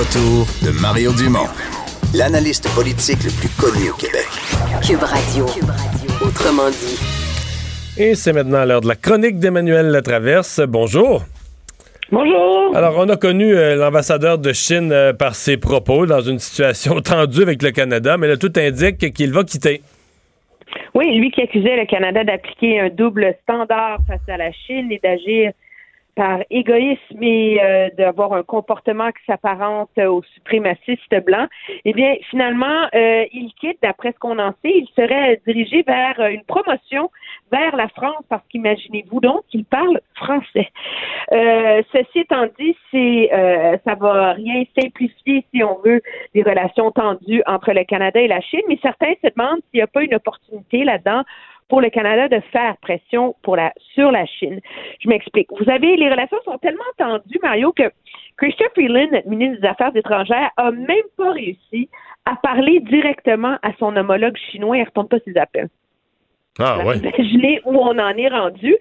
retour de Mario Dumont, l'analyste politique le plus connu au Québec. Cube Radio. Autrement dit. Et c'est maintenant l'heure de la chronique d'Emmanuel Latraverse. Bonjour. Bonjour. Alors, on a connu euh, l'ambassadeur de Chine euh, par ses propos dans une situation tendue avec le Canada, mais là, tout indique qu'il va quitter. Oui, lui qui accusait le Canada d'appliquer un double standard face à la Chine et d'agir par égoïsme et euh, d'avoir un comportement qui s'apparente aux suprémacistes blancs, eh bien, finalement, euh, il quitte, d'après ce qu'on en sait, il serait dirigé vers une promotion vers la France, parce qu'imaginez-vous donc qu'il parle français. Euh, ceci étant dit, c'est euh, ça va rien simplifier, si on veut, les relations tendues entre le Canada et la Chine, mais certains se demandent s'il n'y a pas une opportunité là-dedans pour le Canada de faire pression pour la, sur la Chine. Je m'explique. Vous avez, les relations sont tellement tendues, Mario, que Christian Freeland, ministre des Affaires étrangères, a même pas réussi à parler directement à son homologue chinois. Il ne retourne pas ses appels. Ah, ouais. Imaginez où on en est rendu.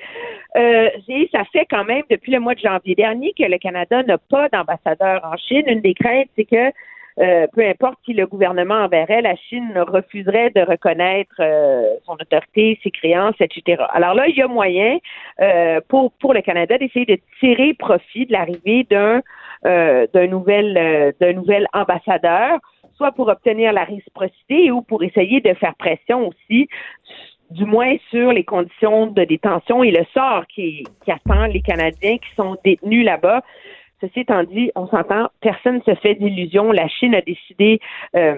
Euh, et ça fait quand même depuis le mois de janvier dernier que le Canada n'a pas d'ambassadeur en Chine. Une des craintes, c'est que euh, peu importe qui le gouvernement enverrait, la Chine refuserait de reconnaître euh, son autorité, ses créances, etc. Alors là, il y a moyen euh, pour pour le Canada d'essayer de tirer profit de l'arrivée d'un d'un nouvel d'un nouvel ambassadeur, soit pour obtenir la réciprocité ou pour essayer de faire pression aussi du moins sur les conditions de détention et le sort qui, qui attend les Canadiens qui sont détenus là-bas. Ceci étant dit, on s'entend, personne ne se fait d'illusions. La Chine a décidé euh,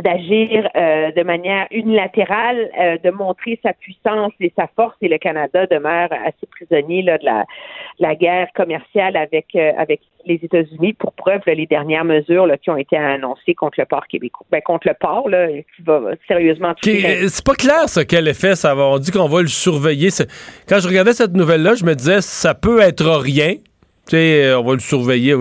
d'agir euh, de manière unilatérale, euh, de montrer sa puissance et sa force, et le Canada demeure assez prisonnier là, de la, la guerre commerciale avec euh, avec les États-Unis. Pour preuve, là, les dernières mesures là, qui ont été annoncées contre le port québécois, ben, contre le port, là, qui va sérieusement. C'est pas clair ça quel effet ça va. On dit qu'on va le surveiller. Quand je regardais cette nouvelle-là, je me disais ça peut être rien. Tu sais, on va le surveiller.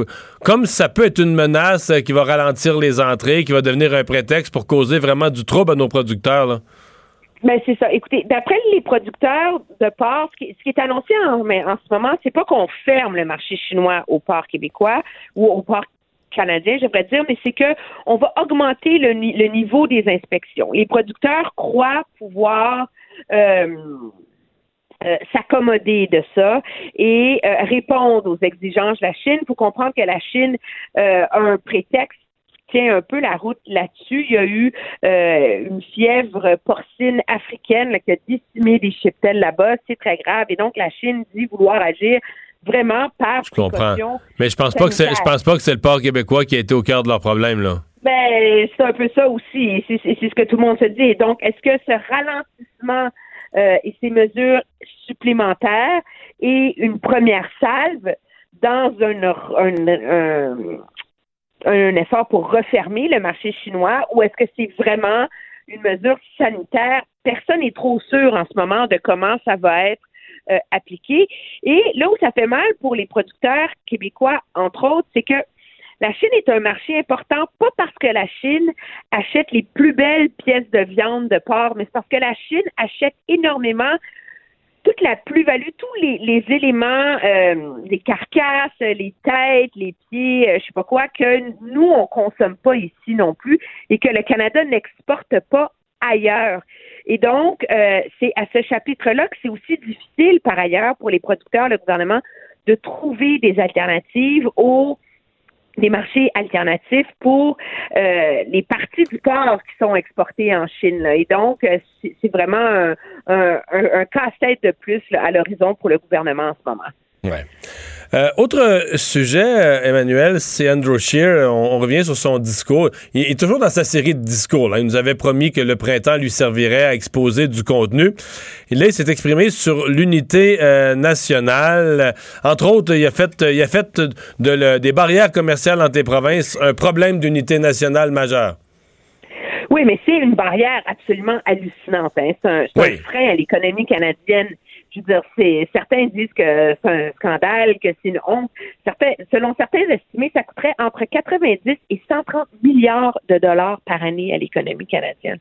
Comme ça peut être une menace qui va ralentir les entrées, qui va devenir un prétexte pour causer vraiment du trouble à nos producteurs. Là. Ben c'est ça. Écoutez, d'après les producteurs de porc, ce qui, est annoncé en, mais en ce moment, c'est pas qu'on ferme le marché chinois au port québécois ou au port canadien, j'aimerais dire, mais c'est que on va augmenter le, le, niveau des inspections. Les producteurs croient pouvoir euh, euh, s'accommoder de ça et euh, répondre aux exigences de la Chine. Il faut comprendre que la Chine euh, a un prétexte qui tient un peu la route là-dessus. Il y a eu une fièvre porcine africaine là, qui a décimé des cheptels là-bas. C'est très grave. Et donc, la Chine dit vouloir agir vraiment par Je comprends. Mais je pense pas que c'est, je pense pas que c'est le port québécois qui a été au cœur de leur problème, là. Ben, c'est un peu ça aussi. C'est, c'est ce que tout le monde se dit. Donc, est-ce que ce ralentissement euh, et ces mesures supplémentaires et une première salve dans un, un, un, un effort pour refermer le marché chinois ou est-ce que c'est vraiment une mesure sanitaire? Personne n'est trop sûr en ce moment de comment ça va être euh, appliqué. Et là où ça fait mal pour les producteurs québécois, entre autres, c'est que la Chine est un marché important, pas parce que la Chine achète les plus belles pièces de viande de porc, mais c'est parce que la Chine achète énormément toute la plus-value, tous les, les éléments, euh, les carcasses, les têtes, les pieds, euh, je sais pas quoi, que nous, on consomme pas ici non plus et que le Canada n'exporte pas ailleurs. Et donc, euh, c'est à ce chapitre-là que c'est aussi difficile, par ailleurs, pour les producteurs, le gouvernement, de trouver des alternatives aux des marchés alternatifs pour euh, les parties du corps qui sont exportées en Chine. Là. Et donc, euh, c'est vraiment un, un, un, casse-tête de plus là, à l'horizon pour le gouvernement en ce moment. Ouais. Euh, autre sujet, euh, Emmanuel, c'est Andrew Scheer. On, on, revient sur son discours. Il, il, est toujours dans sa série de discours. Là. Il nous avait promis que le printemps lui servirait à exposer du contenu. Et là, il s'est exprimé sur l'unité euh, nationale. Entre autres, il a fait, il a fait de le, des barrières commerciales entre les provinces un problème d'unité nationale majeur. Oui, mais c'est une barrière absolument hallucinante. Hein. C'est un, oui. un frein à l'économie canadienne je veux dire, certains disent que c'est un scandale, que c'est une honte. Selon certains estimés, ça coûterait entre 90 et 130 milliards de dollars par année à l'économie canadienne.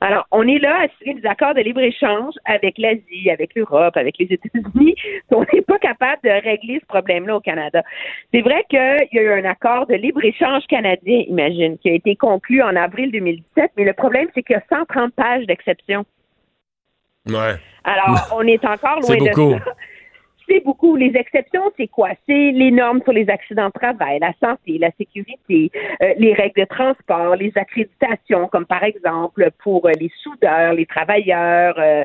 Alors, on est là à signer des accords de libre-échange avec l'Asie, avec l'Europe, avec les États-Unis. On n'est pas capable de régler ce problème-là au Canada. C'est vrai qu'il y a eu un accord de libre-échange canadien, imagine, qui a été conclu en avril 2017, mais le problème, c'est qu'il y a 130 pages d'exceptions. Ouais. Alors, on est encore loin beaucoup. de ça. C'est beaucoup. Les exceptions, c'est quoi? C'est les normes sur les accidents de travail, la santé, la sécurité, euh, les règles de transport, les accréditations, comme par exemple pour euh, les soudeurs, les travailleurs euh,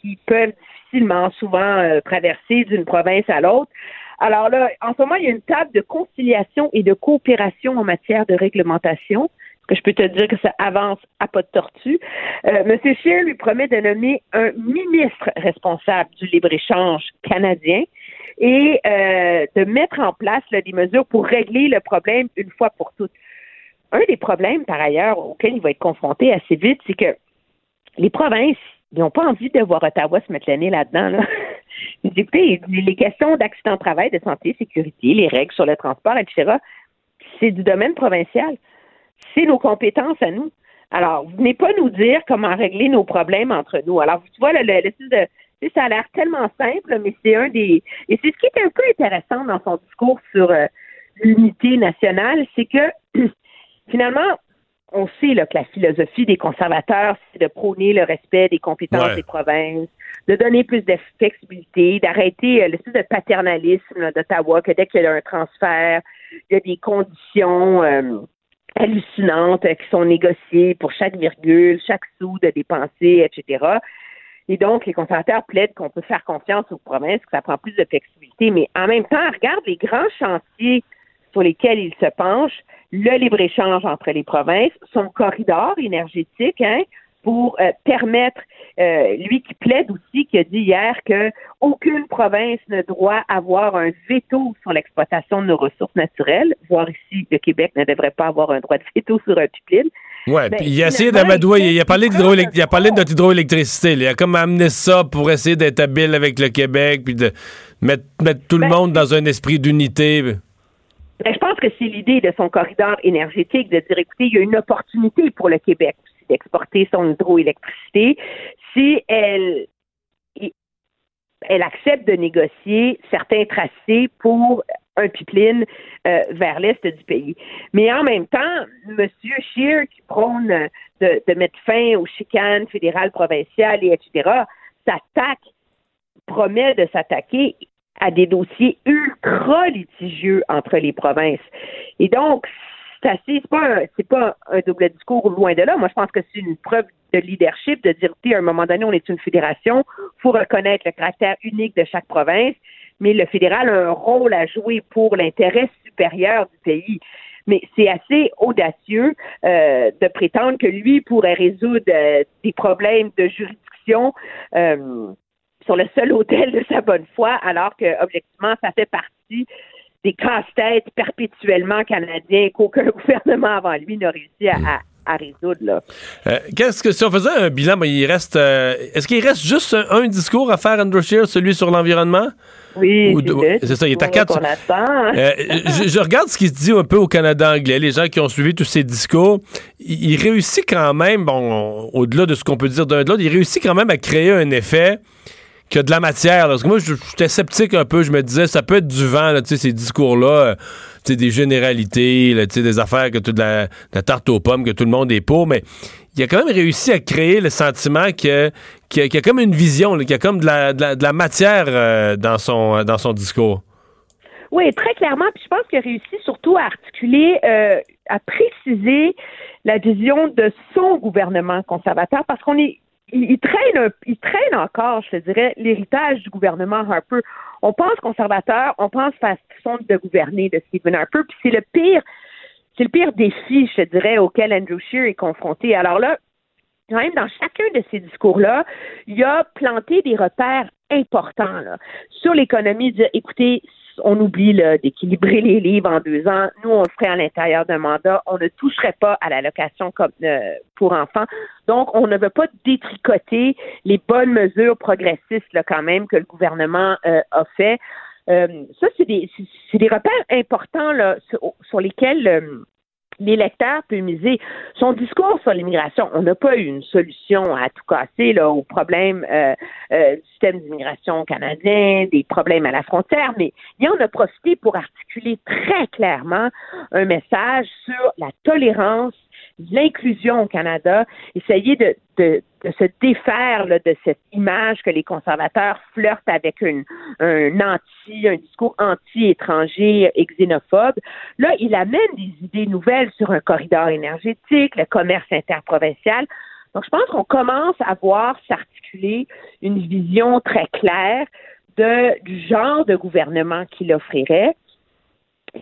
qui peuvent difficilement, souvent, traverser d'une province à l'autre. Alors là, en ce moment, il y a une table de conciliation et de coopération en matière de réglementation que je peux te dire que ça avance à pas de tortue? Euh, M. Scheer lui promet de nommer un ministre responsable du libre-échange canadien et euh, de mettre en place des mesures pour régler le problème une fois pour toutes. Un des problèmes, par ailleurs, auquel il va être confronté assez vite, c'est que les provinces n'ont pas envie de voir Ottawa se mettre le nez là-dedans. Là. Écoutez, les questions d'accident de travail, de santé, sécurité, les règles sur le transport, etc., c'est du domaine provincial c'est nos compétences à nous. Alors, vous venez pas nous dire comment régler nos problèmes entre nous. Alors, tu vois, le, le, de, ça a l'air tellement simple, mais c'est un des. Et c'est ce qui est un peu intéressant dans son discours sur euh, l'unité nationale, c'est que finalement, on sait là, que la philosophie des conservateurs, c'est de prôner le respect des compétences des provinces, de donner plus de flexibilité, d'arrêter euh, l'espèce de paternalisme d'Ottawa, que dès qu'il y a un transfert, il y a des conditions. Euh, hallucinantes qui sont négociées pour chaque virgule, chaque sou de dépenser, etc. Et donc, les conservateurs plaident qu'on peut faire confiance aux provinces, que ça prend plus de flexibilité, mais en même temps, regarde les grands chantiers sur lesquels ils se penchent, le libre-échange entre les provinces, son corridor énergétique, hein, pour euh, permettre, euh, lui qui plaide aussi, qui a dit hier que aucune province ne doit avoir un veto sur l'exploitation de nos ressources naturelles, voire ici, le Québec ne devrait pas avoir un droit de veto sur un pipeline. Ouais, ben, puis il a essayé d'amadouer, il a parlé il a parlé de notre hydroélectricité, il a comme amené ça pour essayer d'être habile avec le Québec, puis de mettre, mettre tout le ben, monde dans un esprit d'unité. Ben, je pense que c'est l'idée de son corridor énergétique de dire, écoutez, il y a une opportunité pour le Québec d'exporter son hydroélectricité si elle elle accepte de négocier certains tracés pour un pipeline euh, vers l'est du pays. Mais en même temps, M. Scheer, qui prône de, mettre fin aux chicanes fédérales, provinciales, et etc., s'attaque, promet de s'attaquer à des dossiers ultra litigieux entre les provinces. Et donc, c'est pas un double discours loin de là. Moi, je pense que c'est une preuve de leadership de dire, à un moment donné, on est une fédération, faut reconnaître le caractère unique de chaque province, mais le fédéral a un rôle à jouer pour l'intérêt supérieur du pays. Mais c'est assez audacieux euh, de prétendre que lui pourrait résoudre euh, des problèmes de juridiction euh, sur le seul hôtel de sa bonne foi, alors que objectivement, ça fait partie des casse-têtes perpétuellement canadiens qu'aucun gouvernement avant lui n'a réussi à, résoudre. Euh, qu'est-ce que si on faisait un bilan, il reste euh, est-ce qu'il reste juste un, discours à faire, Andrew Scheer, celui sur l'environnement? Oui, c'est ça, il est à quatre. Euh, je, regarde ce qui se dit un peu au Canada anglais, les gens qui ont suivi tous ces discours. Il, réussit quand même, bon, au-delà de ce qu'on peut dire d'un de l'autre, il réussit quand même à créer un effet qu'il y a de la matière. Parce que moi, j'étais sceptique un peu. Je me disais, ça peut être du vent, là, ces discours-là, euh, des généralités, des affaires, que toute la, la, tarte aux pommes, que tout le monde est pour. Mais il a quand même réussi à créer le sentiment qu'il y, a comme une vision, qu'il y a comme de la, matière euh, dans, son, dans son discours. Oui, très clairement. Puis je pense qu'il a réussi surtout à articuler, euh, à préciser la vision de son gouvernement conservateur, parce qu'on est il, traîne, encore, je dirais, l'héritage du gouvernement Harper. On pense conservateur, on pense façon de gouverner de Stephen Harper, puis c'est le pire, c'est le pire défi, je dirais, auquel Andrew Scheer est confronté. Alors là, quand même, dans chacun de ces discours-là, il a planté des repères importants sur l'économie. Écoutez, on oublie d'équilibrer les livres en deux ans. Nous, on le ferait à l'intérieur d'un mandat. On ne toucherait pas à l'allocation comme euh, pour enfants. Donc, on ne veut pas détricoter les bonnes mesures progressistes là, quand même que le gouvernement euh, a fait. Euh, ça, c'est des, repères importants là, sur, lesquels l'électeur peut miser. Son discours sur l'immigration, on n'a pas eu une solution à tout casser là, aux problèmes euh, euh, du système d'immigration canadien, des problèmes à la frontière, mais il en a profité pour articuler très clairement un message sur la tolérance l'inclusion au Canada, essayer de, se défaire de cette image que les conservateurs flirtent avec un anti, un discours anti-étranger et xénophobe. Là, il amène des idées nouvelles sur un corridor énergétique, le commerce interprovincial. Donc, je pense qu'on commence à voir s'articuler une vision très claire du genre de gouvernement qu'il offrirait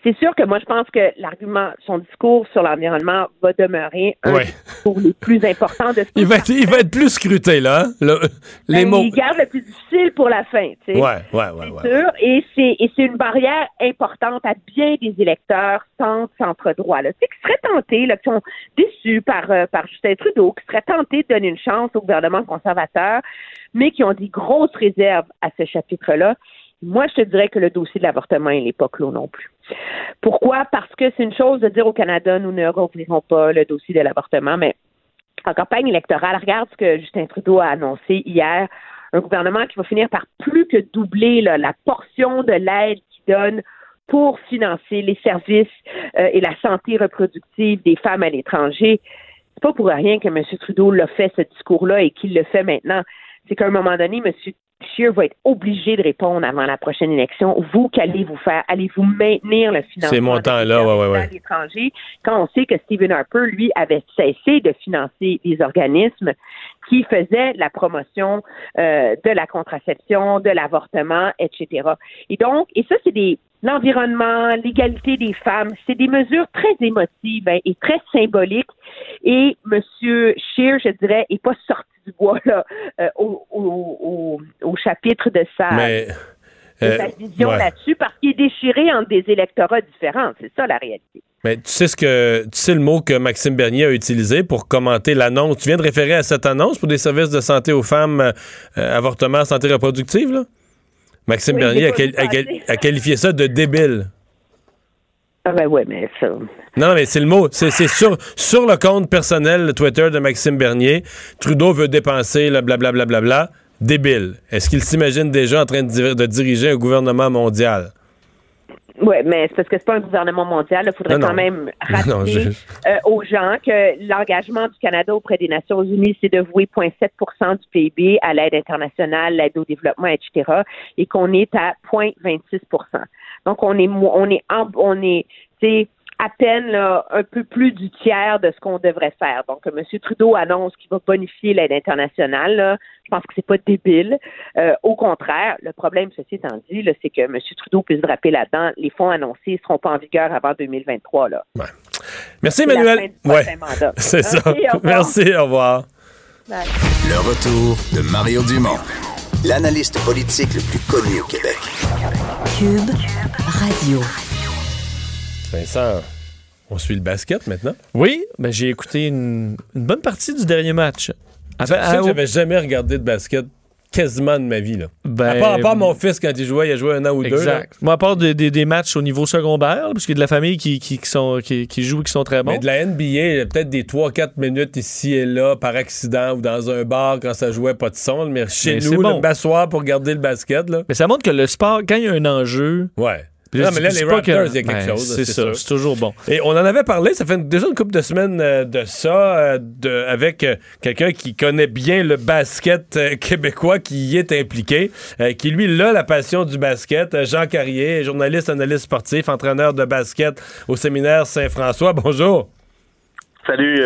c'est sûr que moi, je pense que l'argument, son discours sur l'environnement va demeurer un discours les plus importants de ce il va être, Il va être plus scruté, là. Hein? les ben, mots. Il garde le plus difficile pour la fin, tu sais. Ouais, ouais, ouais. C'est sûr. Et c'est, et c'est une barrière importante à bien des électeurs centre, centre-droit, là. Tu sais, qui seraient tentés, là, qui sont déçus par, euh, par Justin Trudeau, qui seraient tentés de donner une chance au gouvernement conservateur, mais qui ont des grosses réserves à ce chapitre-là. Moi, je te dirais que le dossier de l'avortement, il n'est pas clos non plus. Pourquoi? Parce que c'est une chose de dire au Canada, nous ne rouvrirons pas le dossier de l'avortement, mais en campagne électorale, regarde ce que Justin Trudeau a annoncé hier. Un gouvernement qui va finir par plus que doubler la portion de l'aide qu'il donne pour financer les services euh, et la santé reproductive des femmes à l'étranger. C'est pas pour rien que M. Trudeau l'a fait ce discours-là et qu'il le fait maintenant. C'est qu'à un moment donné, M. Scheer va être obligé de répondre avant la prochaine élection. Vous, qu'allez-vous faire? Allez-vous maintenir le financement Ces montants-là, ouais, ouais, l'étranger quand on sait que Stephen Harper, lui, avait cessé de financer des organismes qui faisaient la promotion euh, de la contraception, de l'avortement, etc. Et donc, et ça, c'est des l'environnement, l'égalité des femmes, c'est des mesures très émotives hein, et très symboliques. Et M. Scheer, je dirais, est pas sorti du bois là, euh, au, au, au, chapitre de sa, euh, vision là-dessus parce qu'il est déchiré entre des électorats différents. C'est ça la réalité. Mais tu sais ce que tu sais le mot que Maxime Bernier a utilisé pour commenter l'annonce. Tu viens de référer à cette annonce pour des services de santé aux femmes, euh, avortement, santé reproductive, là? Maxime Bernier a, qualifié ça de débile. Ah ben ouais, mais ça. Non, mais c'est le mot. C'est sur, sur le compte personnel Twitter de Maxime Bernier. Trudeau veut dépenser le blablabla. Bla, bla, bla, débile. Est-ce qu'il s'imagine déjà en train de, diriger un gouvernement mondial? Oui, mais c'est parce que c'est pas un gouvernement mondial. Il faudrait quand même rappeler euh, aux gens que l'engagement du Canada auprès des Nations Unies, c'est de vouer 0,7% du PIB à l'aide internationale, l'aide au développement, etc., et qu'on est à 0,26% Donc on est on est on est à peine là, un peu plus du tiers de ce qu'on devrait faire. Donc, M. Trudeau annonce qu'il va bonifier l'aide internationale. Là. Je pense que c'est pas débile. Euh, au contraire, le problème, ceci étant dit, c'est que M. Trudeau peut se draper là-dedans. Les fonds annoncés ne seront pas en vigueur avant 2023. Là. Merci, Emmanuel. Ouais. C'est ça. Merci, au revoir. Le retour de Mario Dumont, l'analyste politique le plus connu au Québec. Cube Radio. Vincent, on suit le basket maintenant? Oui, ben j'ai écouté une, bonne partie du dernier match. tu sais que j'avais jamais regardé de basket quasiment de ma vie. Là. Ben, à, part, mon fils, quand il jouait, il a joué un an ou deux. Exact. Moi, à part des, matchs au niveau secondaire, parce qu'il y a de la famille qui, qui, sont, qui, jouent et qui sont très bons. Mais de la NBA, peut-être des 3-4 minutes ici et là, par accident, ou dans un bar quand ça jouait pas de son. Mais chez nous, bon. le bassoir pour garder le basket. Là. Mais ça montre que le sport, quand il y a un enjeu, ouais. Non, mais là, les Raptors, il y a quelque chose. C'est ça, c'est toujours bon. Et on en avait parlé, ça fait déjà une couple de semaines euh, de ça, euh, de, avec euh, quelqu'un qui connaît bien le basket québécois, qui y est impliqué, qui lui, là, la passion du basket. Jean Carrier, journaliste, analyste sportif, entraîneur de basket au séminaire Saint-François. Bonjour. Salut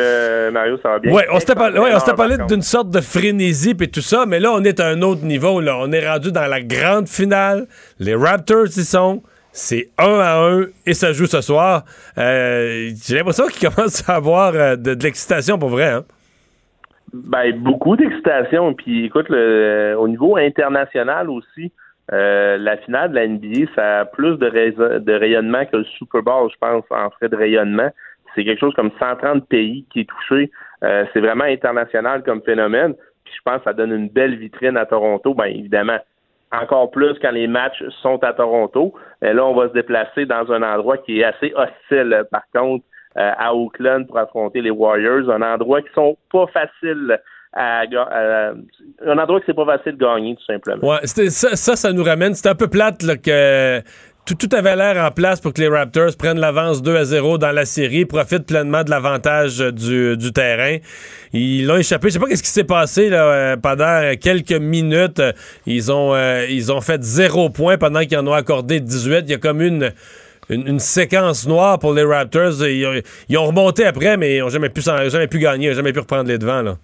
Mario, ça va bien? Oui, on s'était parlé, ouais, parlé d'une sorte de frénésie et tout ça, mais là, on est à un autre niveau. Là. On est rendu dans la grande finale. Les Raptors y sont. C'est un à un et ça joue ce soir. Euh, j'ai l'impression qu'il commence à avoir euh, de, l'excitation pour vrai. Hein? Ben, beaucoup d'excitation. Puis écoute, le, au niveau international aussi, Euh, la finale de la NBA, ça a plus de, de rayonnement que le Super Bowl, je pense, en frais de rayonnement. C'est quelque chose comme 130 pays qui est touché. Euh, c'est vraiment international comme phénomène. Puis je pense que ça donne une belle vitrine à Toronto. Bien évidemment, encore plus quand les matchs sont à Toronto. Mais là, on va se déplacer dans un endroit qui est assez hostile, par contre, euh, à Oakland pour affronter les Warriors. Un endroit qui sont pas faciles à, à- un endroit c'est pas facile de gagner, tout simplement. Ouais, ça, ça, ça nous ramène. C'était un peu plate là, que tout, avait l'air en place pour que les Raptors prennent l'avance 2 à 0 dans la série, profitent pleinement de l'avantage du, terrain. Ils l'ont échappé. Je sais pas qu'est-ce qui s'est passé euh, pendant quelques minutes. euh, Ils ont, fait zéro point pendant qu'ils en ont accordé 18. Il y a comme une. Une, séquence noire pour les Raptors. Ils ont, remonté après, mais ils n'ont jamais pu, jamais pu gagner, ils n'ont jamais pu reprendre les devants.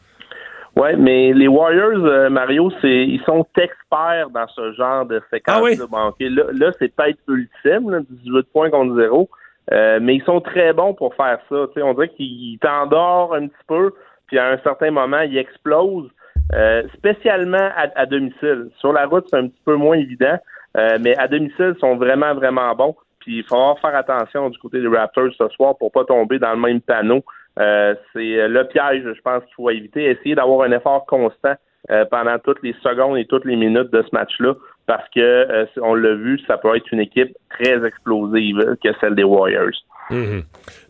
Ouais, mais les Warriors, euh, Mario, c'est ils sont experts dans ce genre de séquence Ah oui? de banquet. Là, là c'est peut-être ultime, là, 18 points contre zéro, euh, mais ils sont très bons pour faire ça. Tu sais, on dirait qu'ils t'endorment un petit peu, puis à un certain moment, ils explosent, euh, spécialement à, à domicile. Sur la route, c'est un petit peu moins évident, euh, mais à domicile, ils sont vraiment, vraiment bons. Puis il faudra faire attention du côté des Raptors ce soir pour pas tomber dans le même panneau. Euh, c'est le piège, je pense qu'il faut éviter. Essayer d'avoir un effort constant euh, pendant toutes les secondes et toutes les minutes de ce match-là, parce que euh, on l'a vu, ça peut être une équipe très explosive que celle des Warriors. Mhm.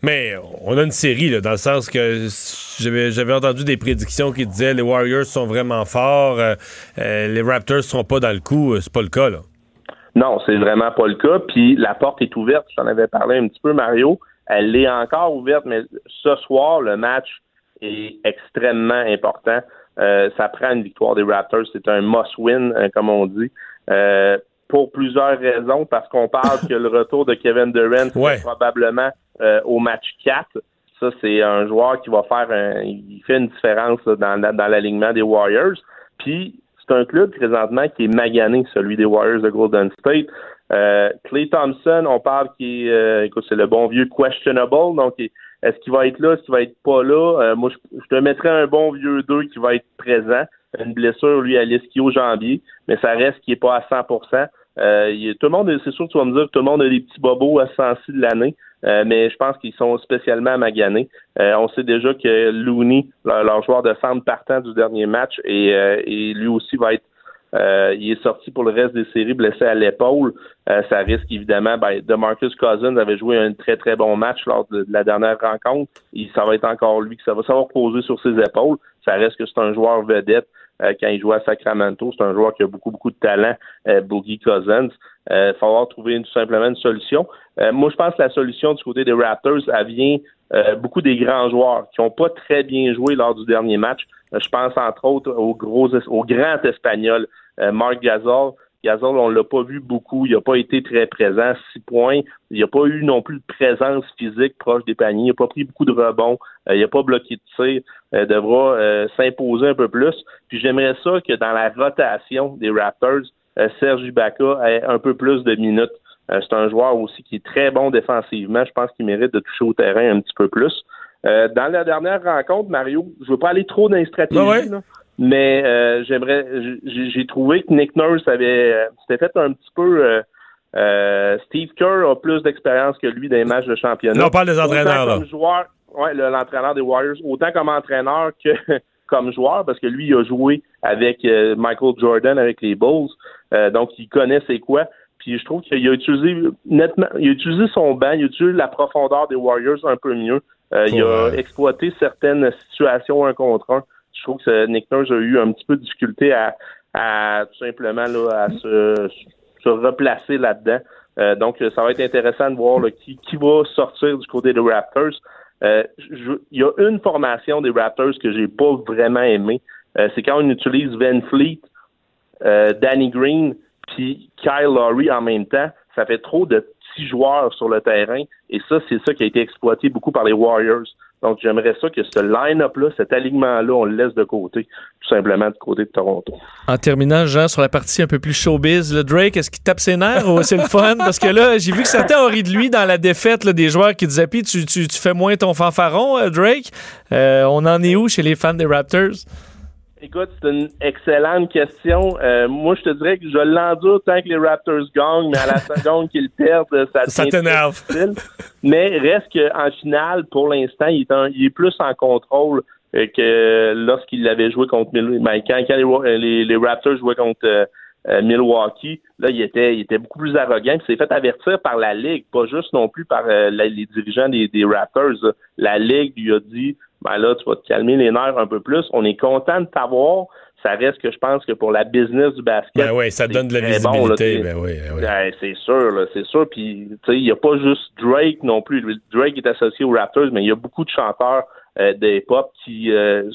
Mais on a une série, là, dans le sens que j'avais, entendu des prédictions qui disaient les Warriors sont vraiment forts, les Raptors sont pas dans le coup. C'est pas le cas, là. Non, c'est vraiment pas le cas. Puis la porte est ouverte. Je t'en avais parlé un petit peu, Mario. Elle est encore ouverte, mais ce soir, le match est extrêmement important. Euh, ça prend une victoire des Raptors. C'est un must-win, euh, comme on dit. Euh, pour plusieurs raisons, parce qu'on parle que le retour de Kevin Durant probablement euh, au match 4. Ça, c'est un joueur qui va faire un, il fait une différence dans, dans l'alignement des Warriors. Puis c'est un club présentement qui est magané, celui des Warriors de Golden State. Euh, Clay Thompson, on parle qui euh, écoute, c'est le bon vieux questionable. Donc, est-ce qu'il va être là, est-ce qu'il va être pas là? Euh, moi, je, te mettrais un bon vieux 2 qui va être présent. Une blessure, lui, à l'ischio-jambier, mais ça reste qu'il est pas à 100 euh, il tout le monde, c'est sûr que tu vas me dire tout le monde a des petits bobos à ce sens-ci de l'année, euh, mais je pense qu'ils sont spécialement maganés. Euh, on sait déjà que Looney, leur, leur joueur de centre partant du dernier match, et, euh, et lui aussi va être euh, il est sorti pour le reste des séries blessé à l'épaule. Euh, ça risque évidemment. Ben, DeMarcus Cousins avait joué un très très bon match lors de, de la dernière rencontre. Ça va être encore lui ça va, ça va reposer sur ses épaules. Ça reste que c'est un joueur vedette quand il joue à Sacramento. C'est un joueur qui a beaucoup beaucoup de talent, euh, Boogie Cousins. Euh, il va falloir trouver une- tout simplement une solution. Euh, moi, je pense que la solution du côté des Raptors, elle vient euh, beaucoup des grands joueurs qui n'ont pas très bien joué lors du dernier match. Euh, je pense entre autres au gros, au grand espagnol, euh, Marc Gasol. Gasol, on l'a pas vu beaucoup. Il n'a pas été très présent. Six points. Il n'a pas eu non plus de présence physique proche des paniers. Il n'a pas pris beaucoup de rebonds. Euh, il n'a pas bloqué de tir. Euh, devra euh, s'imposer un peu plus. Puis j'aimerais ça que dans la rotation des Raptors, euh, Serge Ibaka ait un peu plus de minutes. C'est un joueur aussi qui est très bon défensivement. Je pense qu'il mérite de toucher au terrain un petit peu plus. Euh, dans la dernière rencontre, Mario, je veux pas aller trop dans les stratégies, Ah ouais? là, mais euh, j'aimerais, j'ai trouvé que Nick Nurse avait, euh, s'était fait un petit peu. euh, euh, Steve Kerr a plus d'expérience que lui dans les matchs de championnat. Là, on parle des entraîneurs, Autant là. comme joueur, ouais, le- l'entraîneur des Warriors, autant comme entraîneur que comme joueur, parce que lui, il a joué avec euh, Michael Jordan avec les Bulls, Euh, donc il connaît c'est quoi. Puis je trouve qu'il a utilisé nettement, il a utilisé son banc, il a utilisé la profondeur des Warriors un peu mieux. Euh, il a exploité certaines situations un contre un. Je trouve que Nick Nurse a eu un petit peu de difficulté à, tout simplement à se, replacer là-dedans. Euh, donc, ça va être intéressant de voir qui, qui va sortir du côté des Raptors. Euh, Il y a une formation des Raptors que j'ai pas vraiment aimé. Euh, c'est quand on utilise Van Fleet, Danny Green, puis Kyle Lowry en même temps. Ça fait trop de petits joueurs sur le terrain. Et ça, c'est ça qui a été exploité beaucoup par les Warriors. Donc, j'aimerais ça que ce line-up-là, cet alignement-là, on le laisse de côté, tout simplement du côté de Toronto. En terminant, Jean, sur la partie un peu plus showbiz, le Drake, est-ce qu'il tape ses nerfs ou c'est le fun? Parce que là, j'ai vu que certains ont ri de lui dans la défaite des joueurs qui disaient Puis tu, tu, tu fais moins ton fanfaron, euh, Drake? Euh, on en est où chez les fans des Raptors? Écoute, c'est une excellente question. Euh, moi, je te dirais que je l'endure tant que les Raptors gagnent, mais à la seconde qu'ils perdent, ça, Ça devient t'énerve. Mais reste qu'en finale, pour l'instant, il, est en- il est plus en contrôle euh, que lorsqu'il avait joué contre Mil- ben, quand, quand les, euh, les- les Raptors jouaient contre euh, Milwaukee, là, il était, il était beaucoup plus arrogant. Il s'est fait avertir par la Ligue, pas juste non plus par la- les dirigeants des, des Raptors. La Ligue lui a dit ben là, tu vas te calmer les nerfs un peu plus. On est content de t'avoir. Ça reste que je pense que pour la business du basket. Ben oui, ça donne de la très bon, là, visibilité. ben oui, ben oui. Ouais, c'est sûr, là, c'est sûr. Puis, tu sais, il n'y a pas juste Drake non plus. Drake est associé aux Raptors, mais il y a beaucoup de chanteurs euh, de hip-hop qui euh,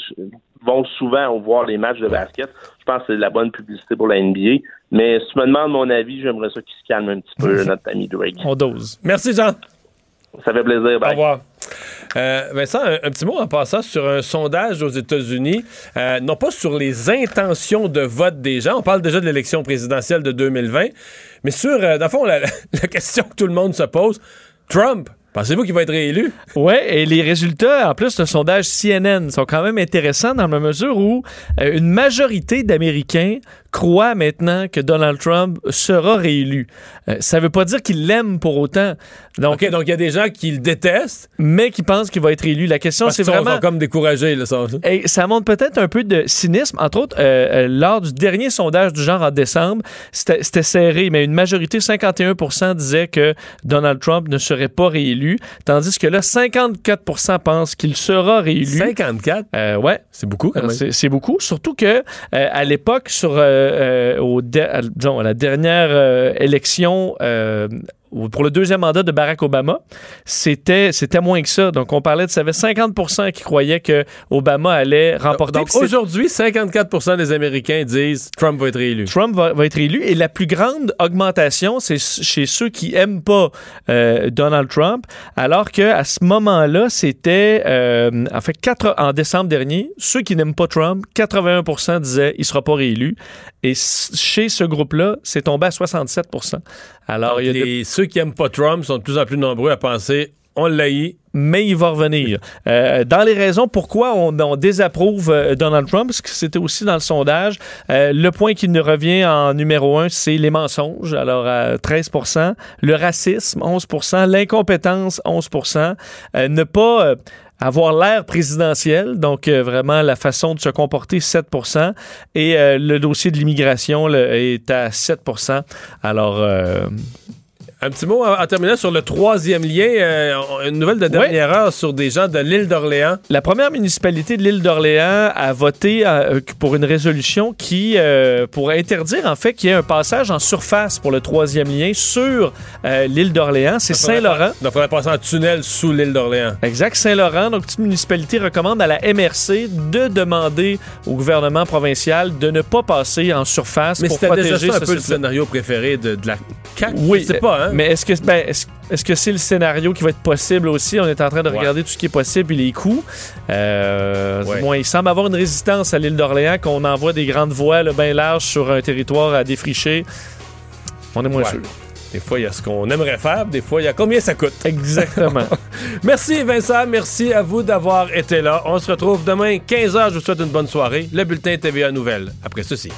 vont souvent voir les matchs de basket. Je pense que c'est de la bonne publicité pour la NBA. Mais si tu me demandes mon avis, j'aimerais ça qu'il se calme un petit peu, notre ami Drake. On dose. Merci, Jean. Ça fait plaisir. Au revoir. Euh, Vincent, un, un petit mot en passant sur un sondage aux États-Unis, euh, non pas sur les intentions de vote des gens, on parle déjà de l'élection présidentielle de 2020, mais sur, euh, dans le fond, la, la question que tout le monde se pose, Trump, pensez-vous qu'il va être réélu? Ouais, et les résultats, en plus, le sondage CNN sont quand même intéressants dans la mesure où euh, une majorité d'Américains croient maintenant que Donald Trump sera réélu. Euh, ça veut pas dire qu'ils l'aiment pour autant. Donc, OK, donc il y a des gens qui le détestent, mais qui pensent qu'il va être élu. La question, c'est vraiment. sont comme découragés. Là, ça. Et ça montre peut-être un peu de cynisme. Entre autres, euh, euh, lors du dernier sondage du genre en décembre, c'était serré, mais une majorité, 51% disaient que Donald Trump ne serait pas réélu, tandis que là, 54% pensent qu'il sera réélu. 54, Euh, ouais, c'est beaucoup quand même. c'est beaucoup. Surtout que à l'époque, sur euh, euh, au de- à, disons, à la dernière euh, élection. Ou pour le deuxième mandat de Barack Obama, c'était c'était moins que ça. Donc on parlait de ça avait 50% qui croyaient que Obama allait remporter. Donc aujourd'hui, 54 des Américains disent Trump va être réélu. Trump va, va être élu et la plus grande augmentation, c'est chez ceux qui aiment pas euh, Donald Trump, alors que à ce moment-là, c'était euh, en fait quatre, en décembre dernier, ceux qui n'aiment pas Trump, 81% disaient il sera pas réélu et chez ce groupe-là, c'est tombé à 67%. Alors il y a les- ceux qui aiment pas Trump sont de plus en plus nombreux à penser on l'haït. mais il va revenir. Euh, dans les raisons pourquoi on, on désapprouve euh, Donald Trump, parce que c'était aussi dans le sondage, euh, le point qui nous revient en numéro un, c'est les mensonges, alors à 13 le racisme, 11% l'incompétence, 11% euh, ne pas... avoir l'air présidentiel, donc euh, vraiment la façon de se comporter, 7% et euh, le dossier de l'immigration est à 7% Alors, euh, Un petit mot en, en terminant sur le troisième lien, euh, une nouvelle de dernière heure sur des gens de l'île d'Orléans. La première municipalité de l'île d'Orléans a voté euh, pour une résolution qui euh, pour interdire en fait qu'il y ait un passage en surface pour le troisième lien sur euh, l'île d'Orléans. C'est Saint-Laurent. Donc, il faudrait passer en tunnel sous l'île d'Orléans. Exact, Saint-Laurent. Donc, petite municipalité recommande à la MRC de demander au gouvernement provincial de ne pas passer en surface Mais pour c'était protéger déjà ça un peu le scénario préféré de, de la CAQ. Oui, Je sais pas, hein? Mais est-ce que ben, est-ce est-ce que c'est le scénario qui va être possible aussi? On est en train de Ouais. regarder tout ce qui est possible et les coûts. Euh, Ouais. bon, il semble avoir une résistance à l'île d'Orléans qu'on envoie des grandes voiles bien larges sur un territoire à défricher. On est moins Ouais. sûr. Des fois, il y a ce qu'on aimerait faire, des fois, il y a combien ça coûte? Exactement. Merci Vincent, merci à vous d'avoir été là. On se retrouve demain 15h. Je vous souhaite une bonne soirée. Le bulletin TVA Nouvelles après ceci.